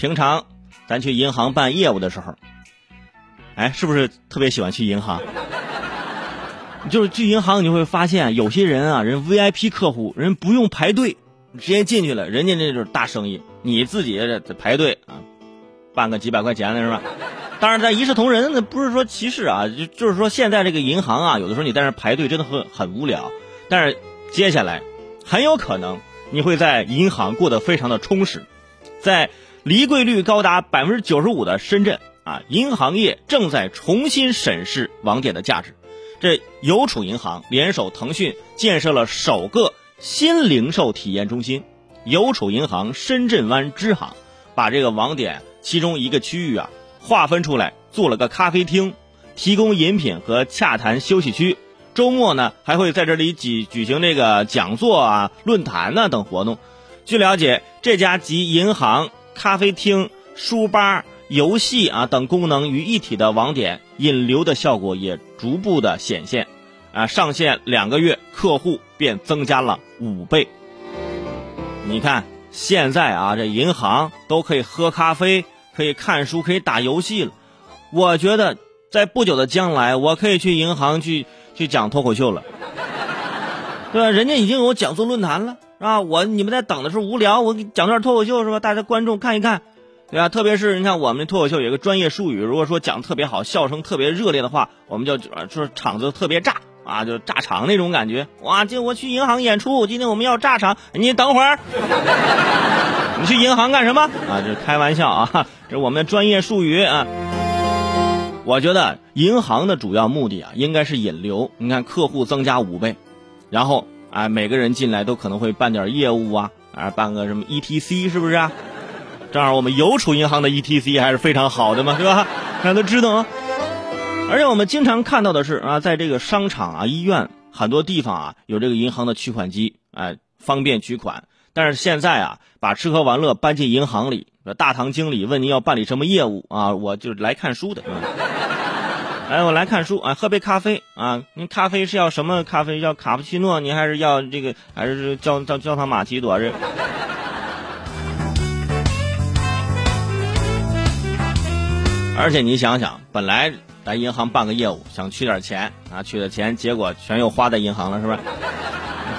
平常咱去银行办业务的时候，哎，是不是特别喜欢去银行？就是去银行，你会发现有些人啊，人 VIP 客户，人不用排队，直接进去了，人家那就是大生意，你自己这排队啊，办个几百块钱的是吧？当然，咱一视同仁，那不是说歧视啊，就就是说现在这个银行啊，有的时候你在那排队真的很很无聊，但是接下来很有可能你会在银行过得非常的充实，在离柜率高达百分之九十五的深圳啊，银行业正在重新审视网点的价值。这邮储银行联手腾讯建设了首个新零售体验中心——邮储银行深圳湾支行，把这个网点其中一个区域啊划分出来，做了个咖啡厅，提供饮品和洽谈休息区。周末呢，还会在这里举举行这个讲座啊、论坛呐等活动。据了解，这家集银行、咖啡厅、书吧。游戏啊等功能于一体的网点引流的效果也逐步的显现，啊上线两个月客户便增加了五倍。你看现在啊这银行都可以喝咖啡，可以看书，可以打游戏了。我觉得在不久的将来，我可以去银行去去讲脱口秀了，对吧？人家已经有讲座论坛了，是吧？我你们在等的时候无聊，我给讲段脱口秀是吧？大家观众看一看。对啊，特别是你看我们脱口秀有一个专业术语，如果说讲特别好，笑声特别热烈的话，我们就说场子特别炸啊，就炸场那种感觉。哇，今我去银行演出，今天我们要炸场，你等会儿，你去银行干什么啊？这开玩笑啊，这是我们的专业术语啊。我觉得银行的主要目的啊，应该是引流。你看客户增加五倍，然后啊，每个人进来都可能会办点业务啊，啊，办个什么 ETC 是不是啊？正好我们邮储银行的 ETC 还是非常好的嘛，对吧？大家都知道啊。而且我们经常看到的是啊，在这个商场啊、医院很多地方啊，有这个银行的取款机，哎，方便取款。但是现在啊，把吃喝玩乐搬进银行里，大堂经理问您要办理什么业务啊？我就是来看书的。哎，我来看书啊，喝杯咖啡啊。您咖啡是要什么咖啡？要卡布奇诺？您还是要这个？还是焦焦焦糖玛奇朵？这？而且你想想，本来来银行办个业务，想取点钱啊，取的钱，结果全又花在银行了，是吧？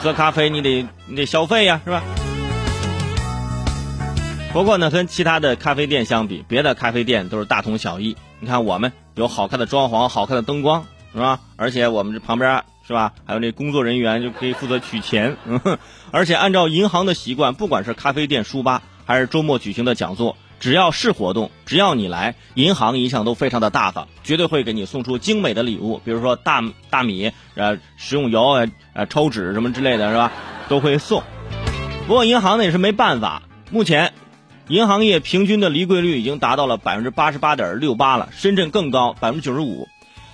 喝咖啡你得你得消费呀，是吧？不过呢，跟其他的咖啡店相比，别的咖啡店都是大同小异。你看我们有好看的装潢，好看的灯光，是吧？而且我们这旁边是吧，还有那工作人员就可以负责取钱。而且按照银行的习惯，不管是咖啡店、书吧，还是周末举行的讲座。只要是活动，只要你来，银行一向都非常的大方，绝对会给你送出精美的礼物，比如说大大米、呃食用油、呃抽纸什么之类的是吧？都会送。不过银行呢也是没办法，目前银行业平均的离柜率已经达到了百分之八十八点六八了，深圳更高，百分之九十五。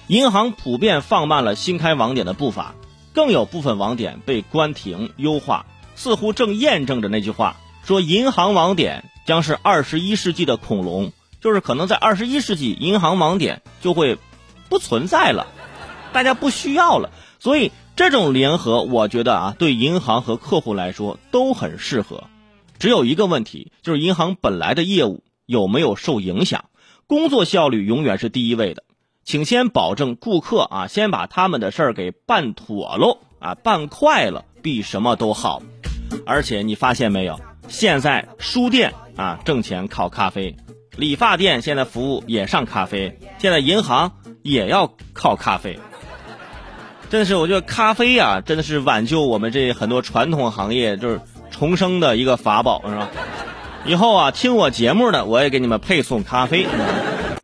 银行普遍放慢了新开网点的步伐，更有部分网点被关停优化，似乎正验证着那句话，说银行网点。将是二十一世纪的恐龙，就是可能在二十一世纪，银行网点就会不存在了，大家不需要了。所以这种联合，我觉得啊，对银行和客户来说都很适合。只有一个问题，就是银行本来的业务有没有受影响？工作效率永远是第一位的，请先保证顾客啊，先把他们的事儿给办妥喽啊，办快了比什么都好。而且你发现没有，现在书店。啊，挣钱靠咖啡，理发店现在服务也上咖啡，现在银行也要靠咖啡。真的是，我觉得咖啡呀，真的是挽救我们这很多传统行业就是重生的一个法宝，是吧？以后啊，听我节目的，我也给你们配送咖啡。